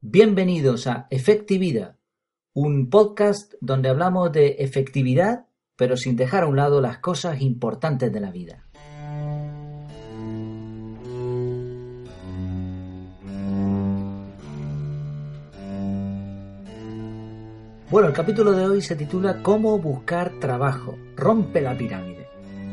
Bienvenidos a Efectividad, un podcast donde hablamos de efectividad, pero sin dejar a un lado las cosas importantes de la vida. Bueno, el capítulo de hoy se titula Cómo buscar trabajo. Rompe la pirámide.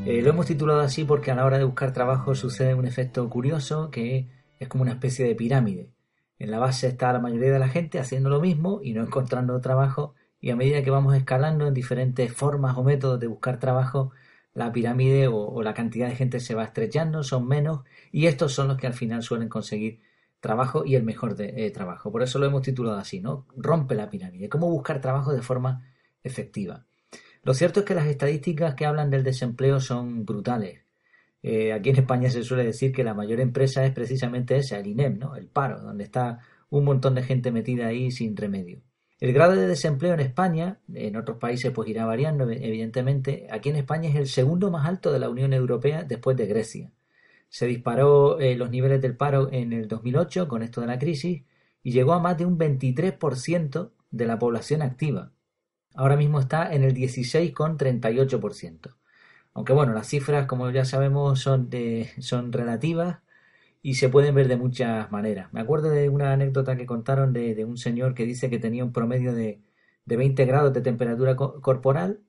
Eh, lo hemos titulado así porque a la hora de buscar trabajo sucede un efecto curioso que es como una especie de pirámide. En la base está la mayoría de la gente haciendo lo mismo y no encontrando trabajo y a medida que vamos escalando en diferentes formas o métodos de buscar trabajo, la pirámide o, la cantidad de gente se va estrechando, son menos y estos son los que al final suelen conseguir trabajo y el mejor de, eh, trabajo. Por eso lo hemos titulado así, ¿no? Rompe la pirámide. ¿Cómo buscar trabajo de forma efectiva? Lo cierto es que las estadísticas que hablan del desempleo son brutales. Eh, aquí en España se suele decir que la mayor empresa es precisamente esa, el INEM, ¿no? el paro, donde está un montón de gente metida ahí sin remedio. El grado de desempleo en España, en otros países pues irá variando, evidentemente, aquí en España es el segundo más alto de la Unión Europea después de Grecia. Se disparó eh, los niveles del paro en el 2008 con esto de la crisis y llegó a más de un 23% de la población activa. Ahora mismo está en el 16,38%. Aunque bueno, las cifras, como ya sabemos, son, de, son relativas y se pueden ver de muchas maneras. Me acuerdo de una anécdota que contaron de, un señor que dice que tenía un promedio de, de 20 grados de temperatura corporal.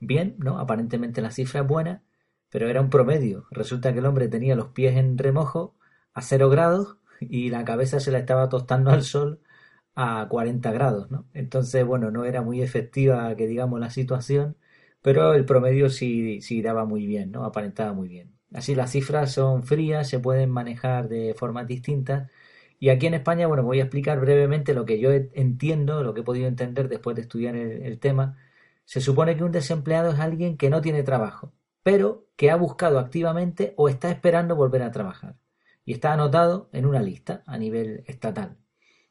Bien, ¿no? Aparentemente la cifra es buena, pero era un promedio. Resulta que el hombre tenía los pies en remojo a 0 grados y la cabeza se la estaba tostando al sol a 40 grados, ¿no? Entonces, bueno, no era muy efectiva que digamos la situación pero el promedio sí, daba muy bien, ¿no? Aparentaba muy bien. Así las cifras son frías, se pueden manejar de formas distintas. Y aquí en España, bueno, voy a explicar brevemente lo que yo entiendo, lo que he podido entender después de estudiar el, el tema. Se supone que un desempleado es alguien que no tiene trabajo, pero que ha buscado activamente o está esperando volver a trabajar. Y está anotado en una lista a nivel estatal.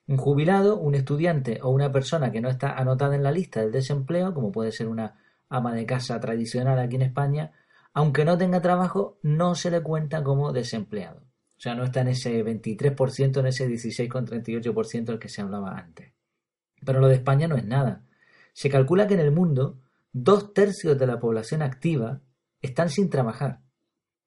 Un jubilado, un estudiante o una persona que no está anotada en la lista del desempleo, como puede ser una ama de casa tradicional aquí en España, aunque no tenga trabajo, no se le cuenta como desempleado. O sea, no está en ese 23%, en ese 16,38% del que se hablaba antes. Pero lo de España no es nada. Se calcula que en el mundo dos tercios de la población activa están sin trabajar.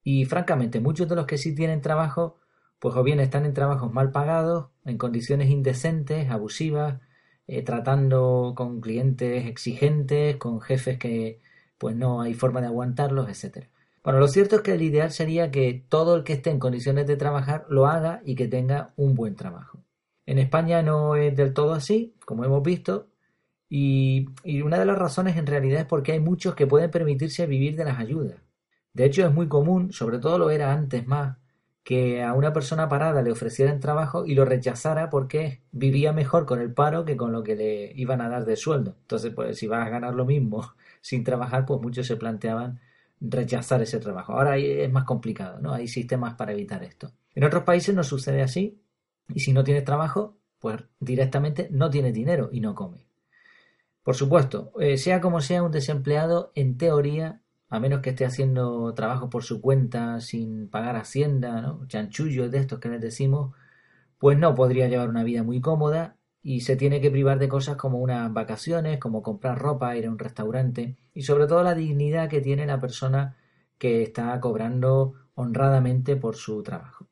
Y francamente, muchos de los que sí tienen trabajo, pues o bien están en trabajos mal pagados, en condiciones indecentes, abusivas, eh, tratando con clientes exigentes, con jefes que pues no hay forma de aguantarlos, etcétera. Bueno, lo cierto es que el ideal sería que todo el que esté en condiciones de trabajar lo haga y que tenga un buen trabajo. En España no es del todo así, como hemos visto, y, y, una de las razones en realidad es porque hay muchos que pueden permitirse vivir de las ayudas. De hecho, es muy común, sobre todo lo era antes más, que a una persona parada le ofrecieran trabajo y lo rechazara porque vivía mejor con el paro que con lo que le iban a dar de sueldo. Entonces, pues si vas a ganar lo mismo sin trabajar, pues muchos se planteaban rechazar ese trabajo. Ahora es más complicado, ¿no? Hay sistemas para evitar esto. En otros países no sucede así y si no tienes trabajo, pues directamente no tienes dinero y no comes. Por supuesto, eh, sea como sea un desempleado, en teoría a menos que esté haciendo trabajo por su cuenta sin pagar hacienda, ¿no? chanchullos de estos que les decimos, pues no podría llevar una vida muy cómoda y se tiene que privar de cosas como unas vacaciones, como comprar ropa, ir a un restaurante y sobre todo la dignidad que tiene la persona que está cobrando honradamente por su trabajo.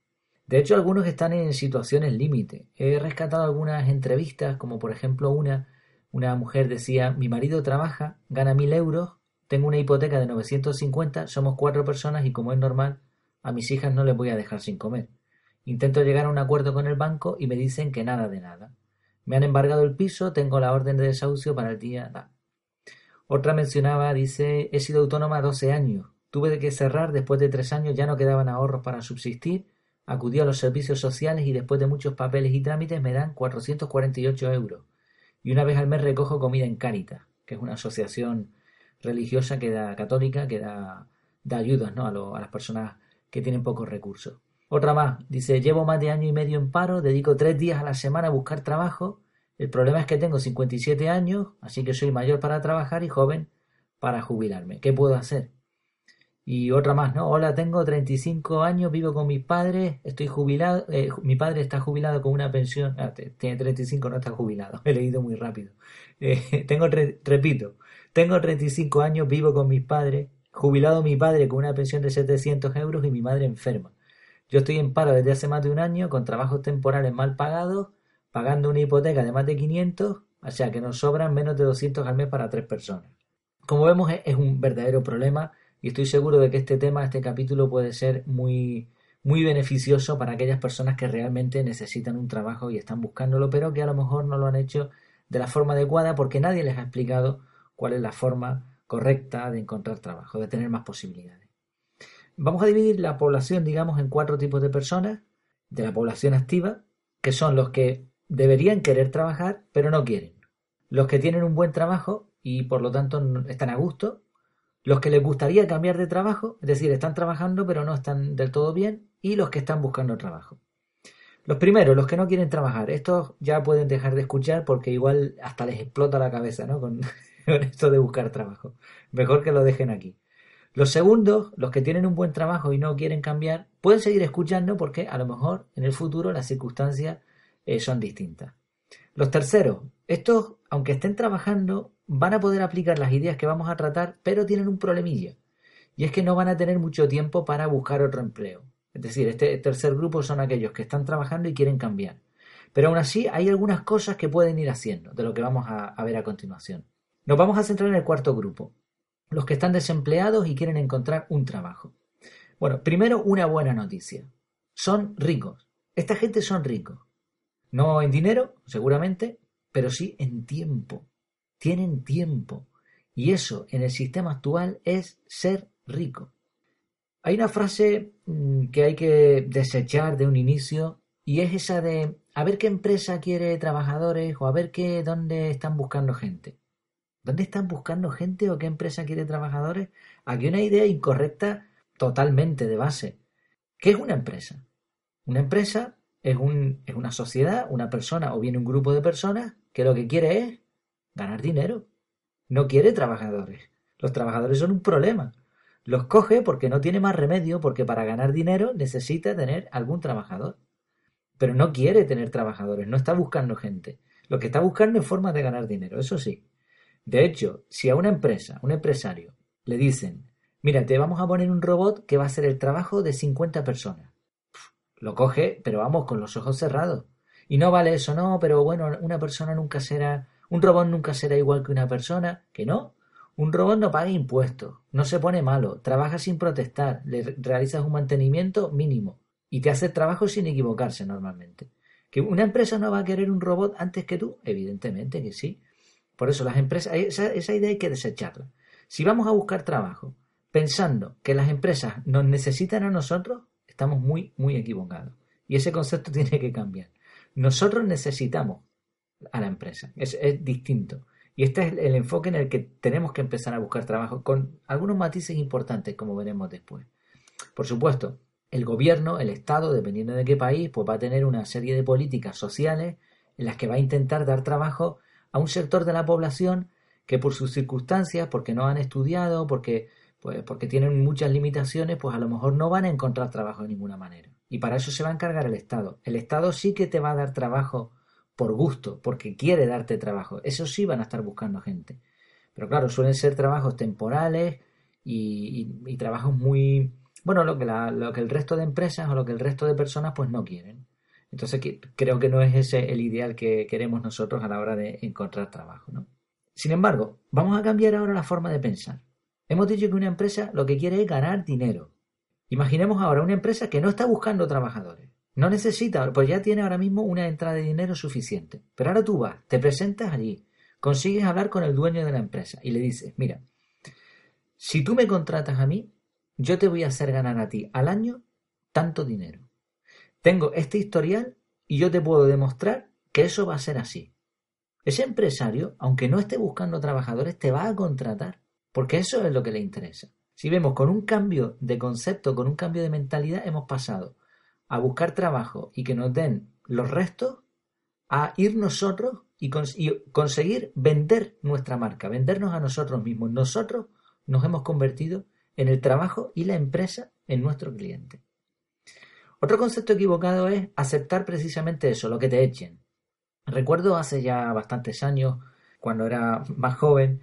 De hecho, algunos están en situaciones límite. He rescatado algunas entrevistas, como por ejemplo una, una mujer decía, mi marido trabaja, gana mil euros tengo una hipoteca de 950, somos cuatro personas y como es normal, a mis hijas no les voy a dejar sin comer. Intento llegar a un acuerdo con el banco y me dicen que nada de nada. Me han embargado el piso, tengo la orden de desahucio para el día. Otra mencionaba, dice, he sido autónoma 12 años. Tuve que cerrar después de tres años, ya no quedaban ahorros para subsistir. Acudí a los servicios sociales y después de muchos papeles y trámites me dan 448 euros. Y una vez al mes recojo comida en Cáritas, que es una asociación religiosa que da católica que da, da ayudas ¿no? a, a las personas que tienen pocos recursos. Otra más, dice, llevo más de año y medio en paro, dedico tres días a la semana a buscar trabajo. El problema es que tengo 57 años, así que soy mayor para trabajar y joven para jubilarme. ¿Qué puedo hacer? Y otra más, ¿no? Hola, tengo 35 años, vivo con mis padres, estoy jubilado, eh, mi padre está jubilado con una pensión, ah, tiene 35, no está jubilado, he leído muy rápido. Eh, tengo, repito, tengo 35 años, vivo con mis padres, jubilado mi padre con una pensión de 700 euros y mi madre enferma. Yo estoy en paro desde hace más de un año, con trabajos temporales mal pagados, pagando una hipoteca de más de 500, o sea que nos sobran menos de 200 al mes para tres personas. Como vemos, es un verdadero problema y estoy seguro de que este tema, este capítulo puede ser muy, muy beneficioso para aquellas personas que realmente necesitan un trabajo y están buscándolo, pero que a lo mejor no lo han hecho de la forma adecuada porque nadie les ha explicado cuál es la forma correcta de encontrar trabajo, de tener más posibilidades. Vamos a dividir la población, digamos, en cuatro tipos de personas. De la población activa, que son los que deberían querer trabajar, pero no quieren. Los que tienen un buen trabajo y por lo tanto están a gusto. Los que les gustaría cambiar de trabajo, es decir, están trabajando pero no están del todo bien. Y los que están buscando trabajo. Los primeros, los que no quieren trabajar, estos ya pueden dejar de escuchar porque igual hasta les explota la cabeza, ¿no? Con, esto de buscar trabajo. Mejor que lo dejen aquí. Los segundos, los que tienen un buen trabajo y no quieren cambiar, pueden seguir escuchando porque a lo mejor en el futuro las circunstancias eh, son distintas. Los terceros, estos, aunque estén trabajando, van a poder aplicar las ideas que vamos a tratar, pero tienen un problemilla. Y es que no van a tener mucho tiempo para buscar otro empleo. Es decir, este tercer grupo son aquellos que están trabajando y quieren cambiar. Pero aún así hay algunas cosas que pueden ir haciendo, de lo que vamos a ver a continuación. Nos vamos a centrar en el cuarto grupo, los que están desempleados y quieren encontrar un trabajo. Bueno, primero una buena noticia. Son ricos. Esta gente son ricos. No en dinero, seguramente, pero sí en tiempo. Tienen tiempo. Y eso en el sistema actual es ser rico. Hay una frase mm, que hay que desechar de un inicio y es esa de a ver qué empresa quiere trabajadores o a ver qué dónde están buscando gente. ¿Dónde están buscando gente o qué empresa quiere trabajadores? Aquí una idea incorrecta totalmente de base. ¿Qué es una empresa? Una empresa es, un, es una sociedad, una persona o bien un grupo de personas que lo que quiere es ganar dinero. No quiere trabajadores. Los trabajadores son un problema. Los coge porque no tiene más remedio, porque para ganar dinero necesita tener algún trabajador. Pero no quiere tener trabajadores, no está buscando gente. Lo que está buscando es formas de ganar dinero, eso sí. De hecho, si a una empresa, un empresario, le dicen, mira, te vamos a poner un robot que va a hacer el trabajo de 50 personas. Lo coge, pero vamos, con los ojos cerrados. Y no vale eso, no, pero bueno, una persona nunca será, un robot nunca será igual que una persona, que no. Un robot no paga impuestos, no se pone malo, trabaja sin protestar, le realizas un mantenimiento mínimo y te hace el trabajo sin equivocarse normalmente. ¿Que una empresa no va a querer un robot antes que tú? Evidentemente que sí. Por eso las empresas, esa, idea hay que desecharla. Si vamos a buscar trabajo pensando que las empresas nos necesitan a nosotros, estamos muy, muy equivocados. Y ese concepto tiene que cambiar. Nosotros necesitamos a la empresa. Es, es, distinto. Y este es el enfoque en el que tenemos que empezar a buscar trabajo, con algunos matices importantes, como veremos después. Por supuesto, el gobierno, el Estado, dependiendo de qué país, pues va a tener una serie de políticas sociales en las que va a intentar dar trabajo a un sector de la población que por sus circunstancias, porque no han estudiado, porque, pues, porque tienen muchas limitaciones, pues a lo mejor no van a encontrar trabajo de ninguna manera. Y para eso se va a encargar el Estado. El Estado sí que te va a dar trabajo por gusto, porque quiere darte trabajo. Eso sí van a estar buscando gente. Pero claro, suelen ser trabajos temporales y, trabajos muy... Bueno, lo que, lo que el resto de empresas o lo que el resto de personas pues no quieren. Entonces creo que no es ese el ideal que queremos nosotros a la hora de encontrar trabajo. ¿no? Sin embargo, vamos a cambiar ahora la forma de pensar. Hemos dicho que una empresa lo que quiere es ganar dinero. Imaginemos ahora una empresa que no está buscando trabajadores. No necesita, pues ya tiene ahora mismo una entrada de dinero suficiente. Pero ahora tú vas, te presentas allí, consigues hablar con el dueño de la empresa y le dices, mira, si tú me contratas a mí, yo te voy a hacer ganar a ti al año tanto dinero. Tengo este historial y yo te puedo demostrar que eso va a ser así. Ese empresario, aunque no esté buscando trabajadores, te va a contratar, porque eso es lo que le interesa. Si vemos con un cambio de concepto, con un cambio de mentalidad, hemos pasado a buscar trabajo y que nos den los restos, a ir nosotros y, conseguir vender nuestra marca, vendernos a nosotros mismos. Nosotros nos hemos convertido en el trabajo y la empresa en nuestro cliente. Otro concepto equivocado es aceptar precisamente eso, lo que te echen. Recuerdo hace ya bastantes años, cuando era más joven,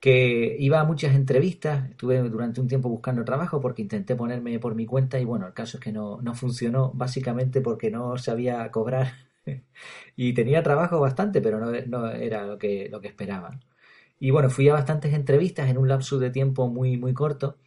que iba a muchas entrevistas, estuve durante un tiempo buscando trabajo porque intenté ponerme por mi cuenta y bueno, el caso es que no, no funcionó, básicamente porque no sabía cobrar y tenía trabajo bastante, pero no, no, era lo que, lo que esperaba. Y bueno, fui a bastantes entrevistas en un lapso de tiempo muy, muy corto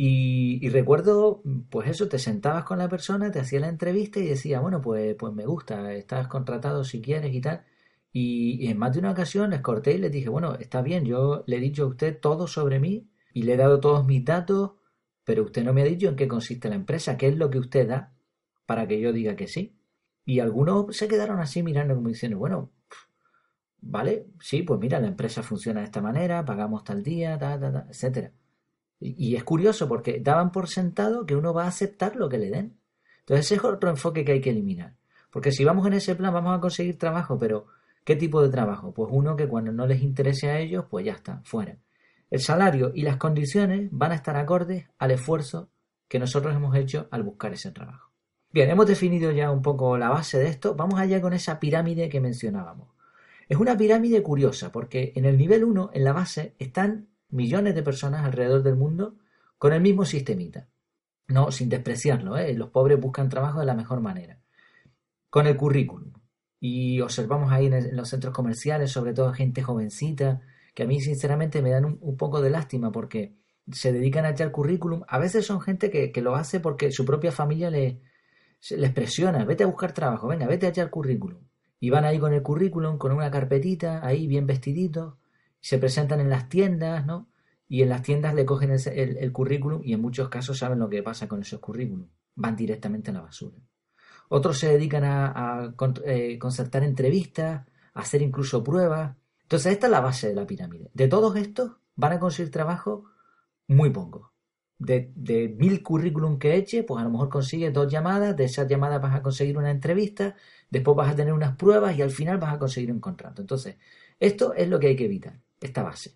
y, recuerdo, pues eso, te sentabas con la persona, te hacía la entrevista y decía, bueno, pues, pues me gusta, estás contratado si quieres y tal. Y, en más de una ocasión les corté y les dije, bueno, está bien, yo le he dicho a usted todo sobre mí y le he dado todos mis datos, pero usted no me ha dicho en qué consiste la empresa, qué es lo que usted da para que yo diga que sí. Y algunos se quedaron así mirando como diciendo, bueno, vale, sí, pues mira, la empresa funciona de esta manera, pagamos tal día, ta, ta, ta, etcétera. Y, es curioso porque daban por sentado que uno va a aceptar lo que le den. Entonces ese es otro enfoque que hay que eliminar. Porque si vamos en ese plan vamos a conseguir trabajo, pero ¿qué tipo de trabajo? Pues uno que cuando no les interese a ellos, pues ya está, fuera. El salario y las condiciones van a estar acordes al esfuerzo que nosotros hemos hecho al buscar ese trabajo. Bien, hemos definido ya un poco la base de esto. Vamos allá con esa pirámide que mencionábamos. Es una pirámide curiosa porque en el nivel 1, en la base, están millones de personas alrededor del mundo con el mismo sistemita. No, sin despreciarlo, ¿eh? los pobres buscan trabajo de la mejor manera. Con el currículum. Y observamos ahí en, los centros comerciales, sobre todo gente jovencita, que a mí sinceramente me dan un, poco de lástima porque se dedican a echar currículum. A veces son gente que, lo hace porque su propia familia le, les presiona, vete a buscar trabajo, venga, vete a echar currículum. Y van ahí con el currículum, con una carpetita, ahí bien vestiditos, se presentan en las tiendas, ¿no? Y en las tiendas le cogen el, currículum y en muchos casos saben lo que pasa con esos currículum. Van directamente a la basura. Otros se dedican a, eh, concertar entrevistas, a hacer incluso pruebas. Entonces esta es la base de la pirámide. De todos estos van a conseguir trabajo muy poco. De, de, mil currículum que eche, pues a lo mejor consigues dos llamadas, de esas llamadas vas a conseguir una entrevista, después vas a tener unas pruebas y al final vas a conseguir un contrato. Entonces, esto es lo que hay que evitar esta base.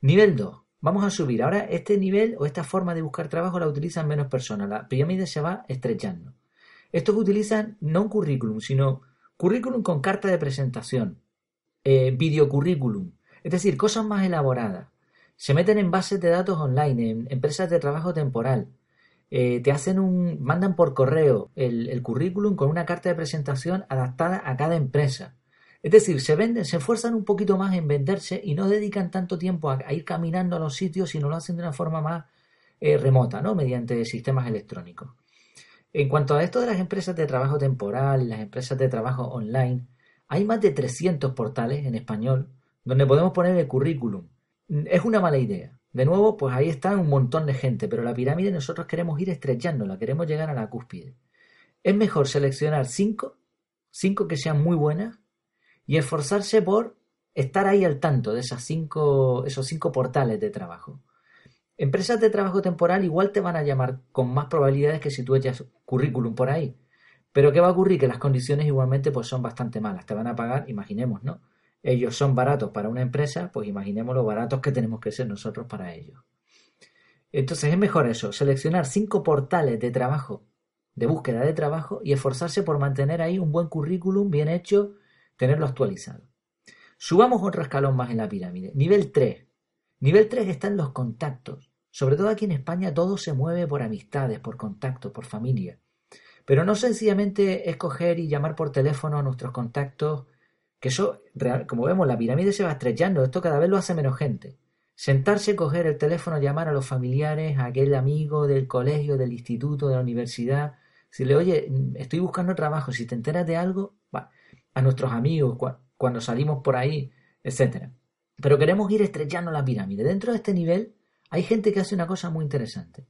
Nivel 2. Vamos a subir. Ahora este nivel o esta forma de buscar trabajo la utilizan menos personas. La pirámide se va estrechando. Estos utilizan no un currículum, sino currículum con carta de presentación, eh, videocurrículum, es decir, cosas más elaboradas. Se meten en bases de datos online, en empresas de trabajo temporal. Eh, te hacen un, mandan por correo el currículum con una carta de presentación adaptada a cada empresa. Es decir, se venden, se esfuerzan un poquito más en venderse y no dedican tanto tiempo a, ir caminando a los sitios, sino lo hacen de una forma más eh, remota, ¿no? Mediante sistemas electrónicos. En cuanto a esto de las empresas de trabajo temporal, las empresas de trabajo online, hay más de 300 portales en español donde podemos poner el currículum. Es una mala idea. De nuevo, pues ahí está un montón de gente, pero la pirámide nosotros queremos ir estrechándola, queremos llegar a la cúspide. Es mejor seleccionar cinco, cinco que sean muy buenas, y esforzarse por estar ahí al tanto de esas cinco, esos cinco portales de trabajo. Empresas de trabajo temporal igual te van a llamar con más probabilidades que si tú echas currículum por ahí. Pero ¿qué va a ocurrir? Que las condiciones igualmente pues son bastante malas. Te van a pagar, imaginemos, ¿no? Ellos son baratos para una empresa, pues imaginemos lo baratos que tenemos que ser nosotros para ellos. Entonces es mejor eso, seleccionar cinco portales de trabajo, de búsqueda de trabajo y esforzarse por mantener ahí un buen currículum bien hecho tenerlo actualizado. Subamos otro escalón más en la pirámide. Nivel 3. Nivel 3 están los contactos. Sobre todo aquí en España todo se mueve por amistades, por contactos, por familia. Pero no sencillamente escoger y llamar por teléfono a nuestros contactos, que eso, como vemos, la pirámide se va estrechando, esto cada vez lo hace menos gente. Sentarse, coger el teléfono, llamar a los familiares, a aquel amigo del colegio, del instituto, de la universidad, le oye, estoy buscando trabajo, si te enteras de algo, va a nuestros amigos cuando salimos por ahí, etc. Pero queremos ir estrechando la pirámide. Dentro de este nivel hay gente que hace una cosa muy interesante.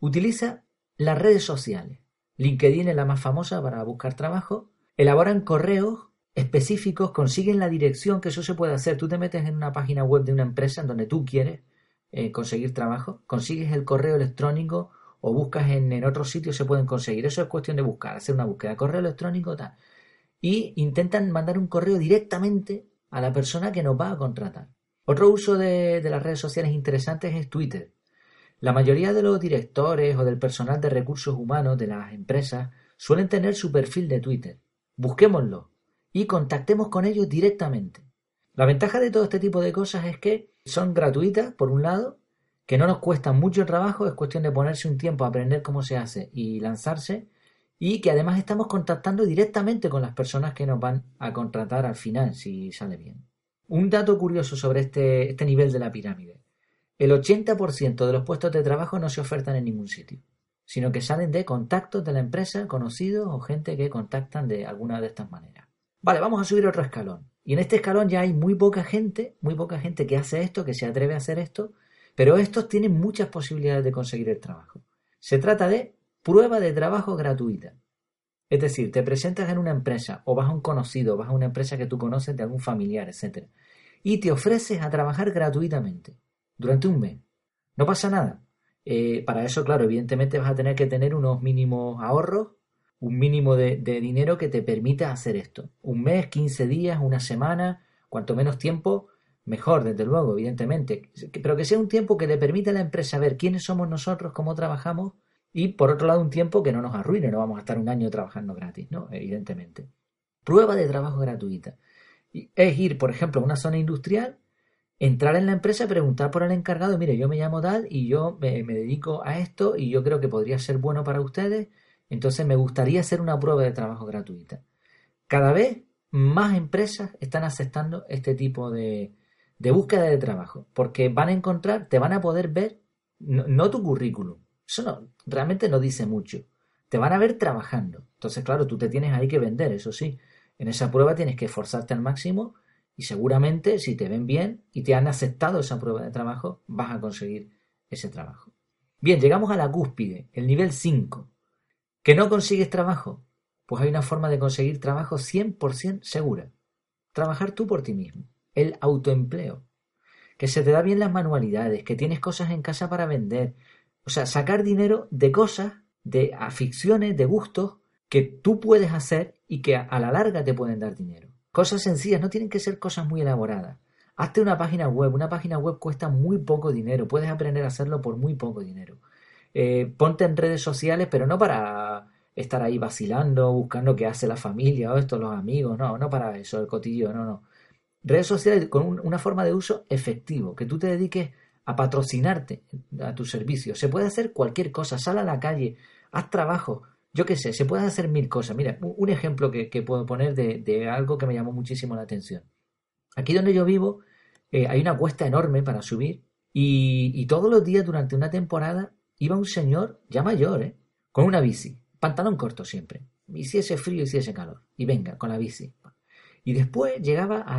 Utiliza las redes sociales. LinkedIn es la más famosa para buscar trabajo. Elaboran correos específicos, consiguen la dirección, que eso se puede hacer. Tú te metes en una página web de una empresa en donde tú quieres eh, conseguir trabajo, consigues el correo electrónico o buscas en, en otros sitios, se pueden conseguir. Eso es cuestión de buscar, hacer una búsqueda. Correo electrónico, tal y intentan mandar un correo directamente a la persona que nos va a contratar. Otro uso de, las redes sociales interesantes es Twitter. La mayoría de los directores o del personal de recursos humanos de las empresas suelen tener su perfil de Twitter. Busquémoslo y contactemos con ellos directamente. La ventaja de todo este tipo de cosas es que son gratuitas, por un lado, que no nos cuestan mucho trabajo, es cuestión de ponerse un tiempo a aprender cómo se hace y lanzarse, y que además estamos contactando directamente con las personas que nos van a contratar al final, si sale bien. Un dato curioso sobre este, este nivel de la pirámide. El 80% de los puestos de trabajo no se ofertan en ningún sitio, sino que salen de contactos de la empresa, conocidos o gente que contactan de alguna de estas maneras. Vale, vamos a subir otro escalón. Y en este escalón ya hay muy poca gente, muy poca gente que hace esto, que se atreve a hacer esto, pero estos tienen muchas posibilidades de conseguir el trabajo. Se trata de prueba de trabajo gratuita. Es decir, te presentas en una empresa o vas a un conocido, vas a una empresa que tú conoces de algún familiar, etc. Y te ofreces a trabajar gratuitamente durante un mes. No pasa nada. Eh, para eso, claro, evidentemente vas a tener que tener unos mínimos ahorros, un mínimo de, dinero que te permita hacer esto. Un mes, 15 días, una semana, cuanto menos tiempo, mejor, desde luego, evidentemente. Pero que sea un tiempo que le permita a la empresa ver quiénes somos nosotros, cómo trabajamos y, por otro lado, un tiempo que no nos arruine, no vamos a estar un año trabajando gratis, ¿no? Evidentemente. Prueba de trabajo gratuita. Es ir, por ejemplo, a una zona industrial entrar en la empresa preguntar por el encargado, mire, yo me llamo tal y yo me, dedico a esto y yo creo que podría ser bueno para ustedes, entonces me gustaría hacer una prueba de trabajo gratuita. Cada vez más empresas están aceptando este tipo de, de búsqueda de trabajo, porque van a encontrar, te van a poder ver, no, tu currículum, eso no, realmente no dice mucho, te van a ver trabajando. Entonces, claro, tú te tienes ahí que vender, eso sí. En esa prueba tienes que esforzarte al máximo y seguramente si te ven bien y te han aceptado esa prueba de trabajo, vas a conseguir ese trabajo. Bien, llegamos a la cúspide, el nivel 5. ¿Que no consigues trabajo? Pues hay una forma de conseguir trabajo 100% segura. Trabajar tú por ti mismo. El autoempleo. Que se te da bien las manualidades, que tienes cosas en casa para vender. O sea, sacar dinero de cosas, de aficiones, de gustos que tú puedes hacer y que a la larga te pueden dar dinero. Cosas sencillas, no tienen que ser cosas muy elaboradas. Hazte una página web. Una página web cuesta muy poco dinero. Puedes aprender a hacerlo por muy poco dinero. Eh, ponte en redes sociales, pero no para estar ahí vacilando, buscando qué hace la familia o esto, los amigos. No, no para eso, el cotillo, no, no. Redes sociales con una forma de uso efectivo, que tú te dediques a patrocinarte a tu servicio. Se puede hacer cualquier cosa. Sal a la calle, haz trabajo, yo qué sé, se pueden hacer mil cosas. Mira, un ejemplo que, puedo poner de, algo que me llamó muchísimo la atención. Aquí donde yo vivo eh, hay una cuesta enorme para subir y, todos los días durante una temporada iba un señor, ya mayor, ¿eh? con una bici, pantalón corto siempre, hiciese frío, hiciese calor, y venga, con la bici. Y después llegaba a,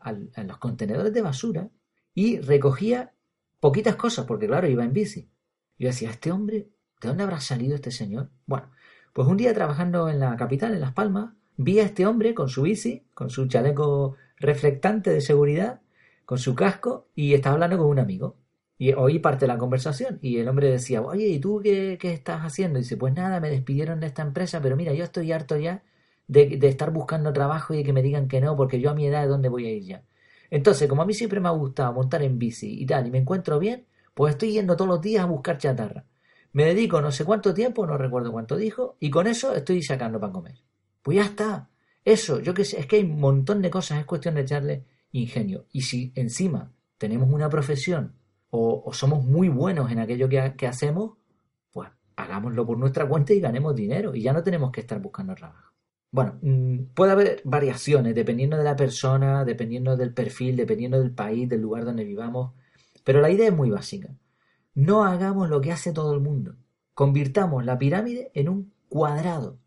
a los contenedores de basura y recogía poquitas cosas, porque claro, iba en bici. Yo decía, ¿este hombre, de dónde habrá salido este señor? Bueno, pues un día trabajando en la capital, en Las Palmas, vi a este hombre con su bici, con su chaleco reflectante de seguridad, con su casco, y estaba hablando con un amigo. Y oí parte de la conversación y el hombre decía, oye, ¿y tú qué, estás haciendo? Y dice, pues nada, me despidieron de esta empresa, pero mira, yo estoy harto ya de, de, estar buscando trabajo y que me digan que no, porque yo a mi edad, ¿de dónde voy a ir ya? Entonces, como a mí siempre me ha gustado montar en bici y tal, y me encuentro bien, pues estoy yendo todos los días a buscar chatarra. Me dedico no sé cuánto tiempo, no recuerdo cuánto dijo, y con eso estoy sacando para comer. Pues ya está. Eso, yo que sé, es que hay un montón de cosas, es cuestión de echarle ingenio. Y si encima tenemos una profesión o, somos muy buenos en aquello que, hacemos, pues hagámoslo por nuestra cuenta y ganemos dinero. Y ya no tenemos que estar buscando trabajo. Bueno, mm, puede haber variaciones dependiendo de la persona, dependiendo del perfil, dependiendo del país, del lugar donde vivamos, pero la idea es muy básica. No hagamos lo que hace todo el mundo. Convirtamos la pirámide en un cuadrado.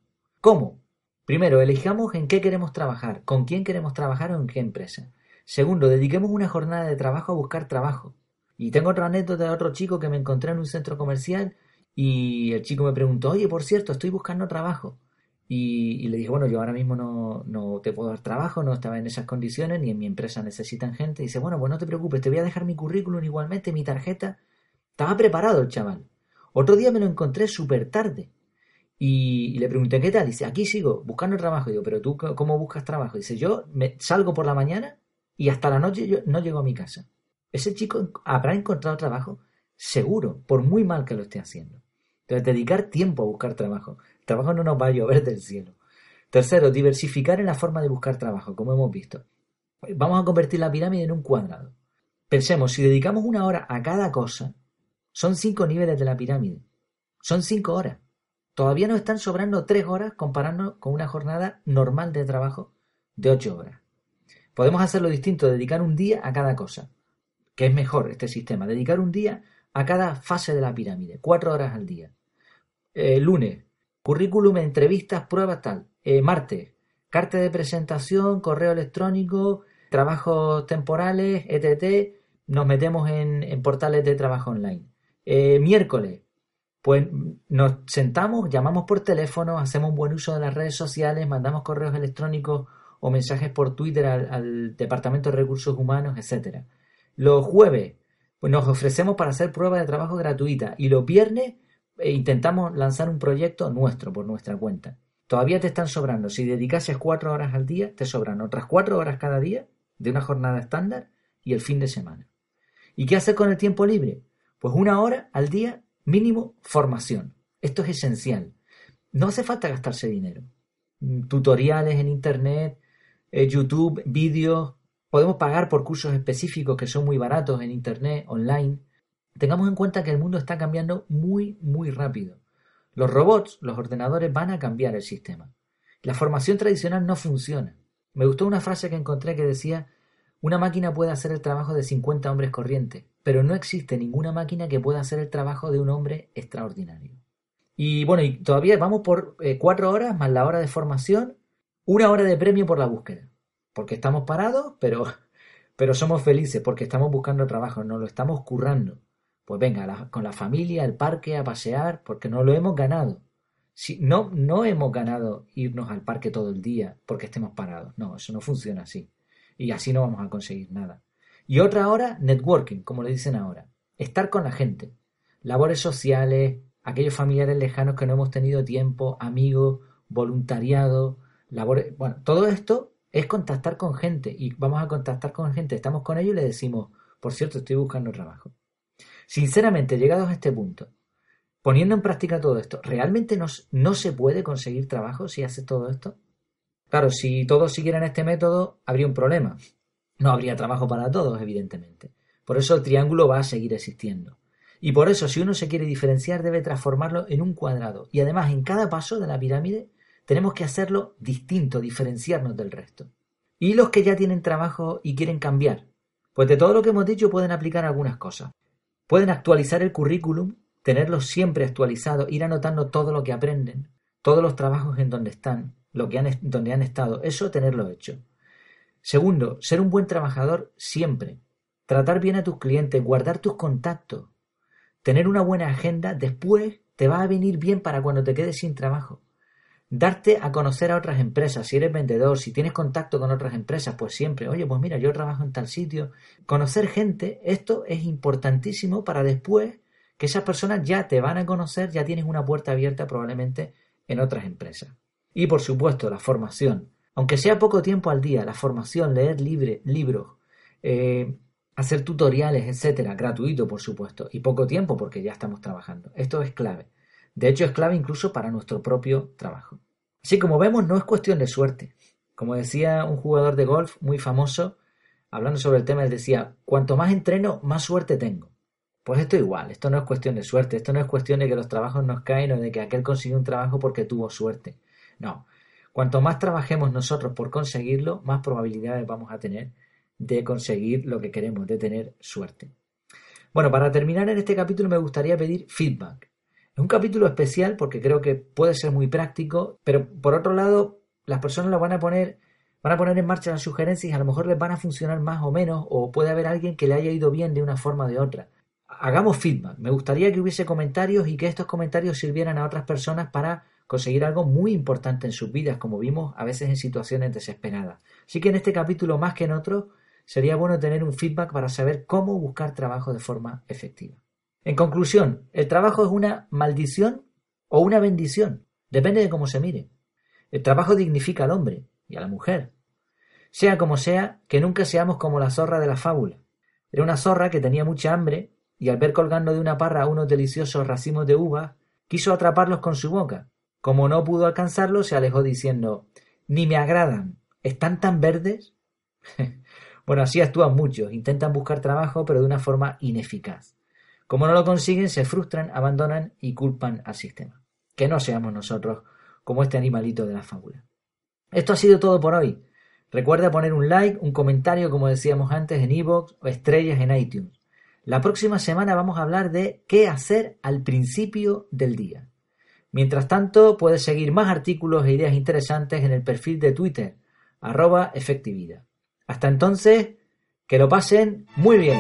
¿Cómo? Primero, elijamos en qué queremos trabajar, con quién queremos trabajar o en qué empresa. Segundo, dediquemos una jornada de trabajo a buscar trabajo. Y tengo otra anécdota de otro chico que me encontré en un centro comercial y el chico me preguntó, oye, por cierto, estoy buscando trabajo. Y, le dije, bueno, yo ahora mismo no, no, te puedo dar trabajo, no estaba en esas condiciones, ni en mi empresa necesitan gente. Y dice, bueno, pues no te preocupes, te voy a dejar mi currículum igualmente, mi tarjeta, estaba preparado el chaval. Otro día me lo encontré súper tarde. Y, le pregunté, ¿qué tal? Dice, aquí sigo, buscando trabajo. Y digo, ¿pero tú cómo buscas trabajo? Dice, yo me salgo por la mañana y hasta la noche yo no llego a mi casa. Ese chico habrá encontrado trabajo seguro, por muy mal que lo esté haciendo. Entonces, dedicar tiempo a buscar trabajo. Trabajo no nos va a llover del cielo. Tercero, diversificar en la forma de buscar trabajo, como hemos visto. Vamos a convertir la pirámide en un cuadrado. Pensemos, si dedicamos una hora a cada cosa, son cinco niveles de la pirámide. Son cinco horas. Todavía nos están sobrando tres horas comparando con una jornada normal de trabajo de ocho horas. Podemos hacerlo distinto, dedicar un día a cada cosa, que es mejor este sistema, dedicar un día a cada fase de la pirámide, cuatro horas al día. Eh, lunes, currículum, entrevistas, pruebas, tal. Eh, martes, carta de presentación, correo electrónico, trabajos temporales, etc. Nos metemos en, portales de trabajo online. Eh, miércoles, pues nos sentamos, llamamos por teléfono, hacemos un buen uso de las redes sociales, mandamos correos electrónicos o mensajes por Twitter al, Departamento de Recursos Humanos, etc. Los jueves, pues nos ofrecemos para hacer pruebas de trabajo gratuita y los viernes intentamos lanzar un proyecto nuestro por nuestra cuenta. Todavía te están sobrando. Si dedicases cuatro horas al día, te sobran otras cuatro horas cada día de una jornada estándar y el fin de semana. ¿Y qué hacer con el tiempo libre? Pues una hora al día mínimo formación. Esto es esencial. No hace falta gastarse dinero. Tutoriales en Internet, eh, YouTube, vídeos, Podemos pagar por cursos específicos que son muy baratos en Internet, online. Tengamos en cuenta que el mundo está cambiando muy, muy rápido. Los robots, los ordenadores van a cambiar el sistema. La formación tradicional no funciona. Me gustó una frase que encontré que decía, una máquina puede hacer el trabajo de 50 hombres corrientes, pero no existe ninguna máquina que pueda hacer el trabajo de un hombre extraordinario. Y bueno, y todavía vamos por eh, cuatro horas más la hora de formación, una hora de premio por la búsqueda porque estamos parados, pero, pero somos felices porque estamos buscando trabajo, nos lo estamos currando. Pues venga, con la familia, al parque, a pasear, porque no lo hemos ganado. Si, no, no hemos ganado irnos al parque todo el día porque estemos parados. No, eso no funciona así. Y así no vamos a conseguir nada. Y otra hora, networking, como le dicen ahora. Estar con la gente. Labores sociales, aquellos familiares lejanos que no hemos tenido tiempo, amigos, voluntariado, labores. Bueno, todo esto es contactar con gente y vamos a contactar con gente, estamos con ellos y le decimos, por cierto, estoy buscando trabajo. Sinceramente, llegados a este punto, poniendo en práctica todo esto, ¿realmente no se puede conseguir trabajo si hace todo esto? Claro, si todos siguieran este método, habría un problema. No habría trabajo para todos, evidentemente. Por eso el triángulo va a seguir existiendo. Y por eso, si uno se quiere diferenciar, debe transformarlo en un cuadrado. Y además, en cada paso de la pirámide tenemos que hacerlo distinto, diferenciarnos del resto. ¿Y los que ya tienen trabajo y quieren cambiar? Pues de todo lo que hemos dicho pueden aplicar algunas cosas. Pueden actualizar el currículum, tenerlo siempre actualizado, ir anotando todo lo que aprenden, todos los trabajos en donde están, lo que han, donde han estado, eso tenerlo hecho. Segundo, ser un buen trabajador siempre. Tratar bien a tus clientes, guardar tus contactos. Tener una buena agenda después te va a venir bien para cuando te quedes sin trabajo. Darte a conocer a otras empresas, si eres vendedor, si tienes contacto con otras empresas, pues siempre, oye, pues mira, yo trabajo en tal sitio. Conocer gente, esto es importantísimo para después que esas personas ya te van a conocer, ya tienes una puerta abierta probablemente en otras empresas. Y por supuesto, la formación. Aunque sea poco tiempo al día, la formación, leer libre, libros, eh, hacer tutoriales, etcétera, gratuito, por supuesto, y poco tiempo porque ya estamos trabajando. Esto es clave. De hecho, es clave incluso para nuestro propio trabajo. Así como vemos, no es cuestión de suerte. Como decía un jugador de golf muy famoso, hablando sobre el tema, él decía, cuanto más entreno, más suerte tengo. Pues esto igual, esto no es cuestión de suerte, esto no es cuestión de que los trabajos nos caen o de que aquel consiguió un trabajo porque tuvo suerte. No, cuanto más trabajemos nosotros por conseguirlo, más probabilidades vamos a tener de conseguir lo que queremos, de tener suerte. Bueno, para terminar en este capítulo me gustaría pedir feedback. Es un capítulo especial porque creo que puede ser muy práctico, pero por otro lado, las personas lo van a poner, van a poner en marcha las sugerencias y a lo mejor les van a funcionar más o menos, o puede haber alguien que le haya ido bien de una forma o de otra. Hagamos feedback. Me gustaría que hubiese comentarios y que estos comentarios sirvieran a otras personas para conseguir algo muy importante en sus vidas, como vimos a veces en situaciones desesperadas. Así que en este capítulo, más que en otro, sería bueno tener un feedback para saber cómo buscar trabajo de forma efectiva. En conclusión, el trabajo es una maldición o una bendición, depende de cómo se mire. El trabajo dignifica al hombre y a la mujer. Sea como sea, que nunca seamos como la zorra de la fábula. Era una zorra que tenía mucha hambre y al ver colgando de una parra unos deliciosos racimos de uvas, quiso atraparlos con su boca. Como no pudo alcanzarlos, se alejó diciendo Ni me agradan. ¿Están tan verdes? bueno, así actúan muchos, intentan buscar trabajo, pero de una forma ineficaz. Como no lo consiguen, se frustran, abandonan y culpan al sistema. Que no seamos nosotros como este animalito de la fábula. Esto ha sido todo por hoy. Recuerda poner un like, un comentario, como decíamos antes, en iVoox o estrellas en iTunes. La próxima semana vamos a hablar de qué hacer al principio del día. Mientras tanto, puedes seguir más artículos e ideas interesantes en el perfil de Twitter, arroba efectividad. Hasta entonces, que lo pasen muy bien.